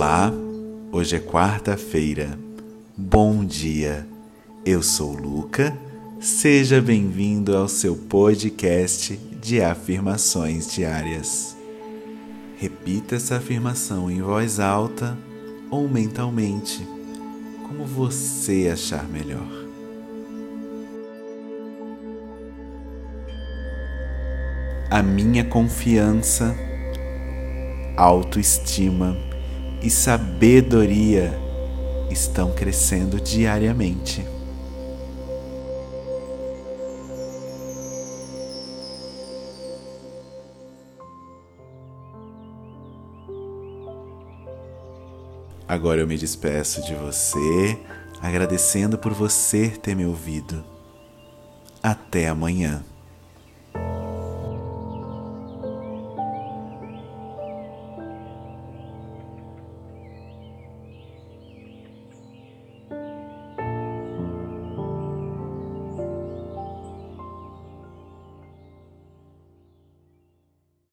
Olá, hoje é quarta-feira. Bom dia. Eu sou Luca. Seja bem-vindo ao seu podcast de afirmações diárias. Repita essa afirmação em voz alta ou mentalmente, como você achar melhor. A minha confiança, autoestima e sabedoria estão crescendo diariamente. Agora eu me despeço de você, agradecendo por você ter me ouvido. Até amanhã.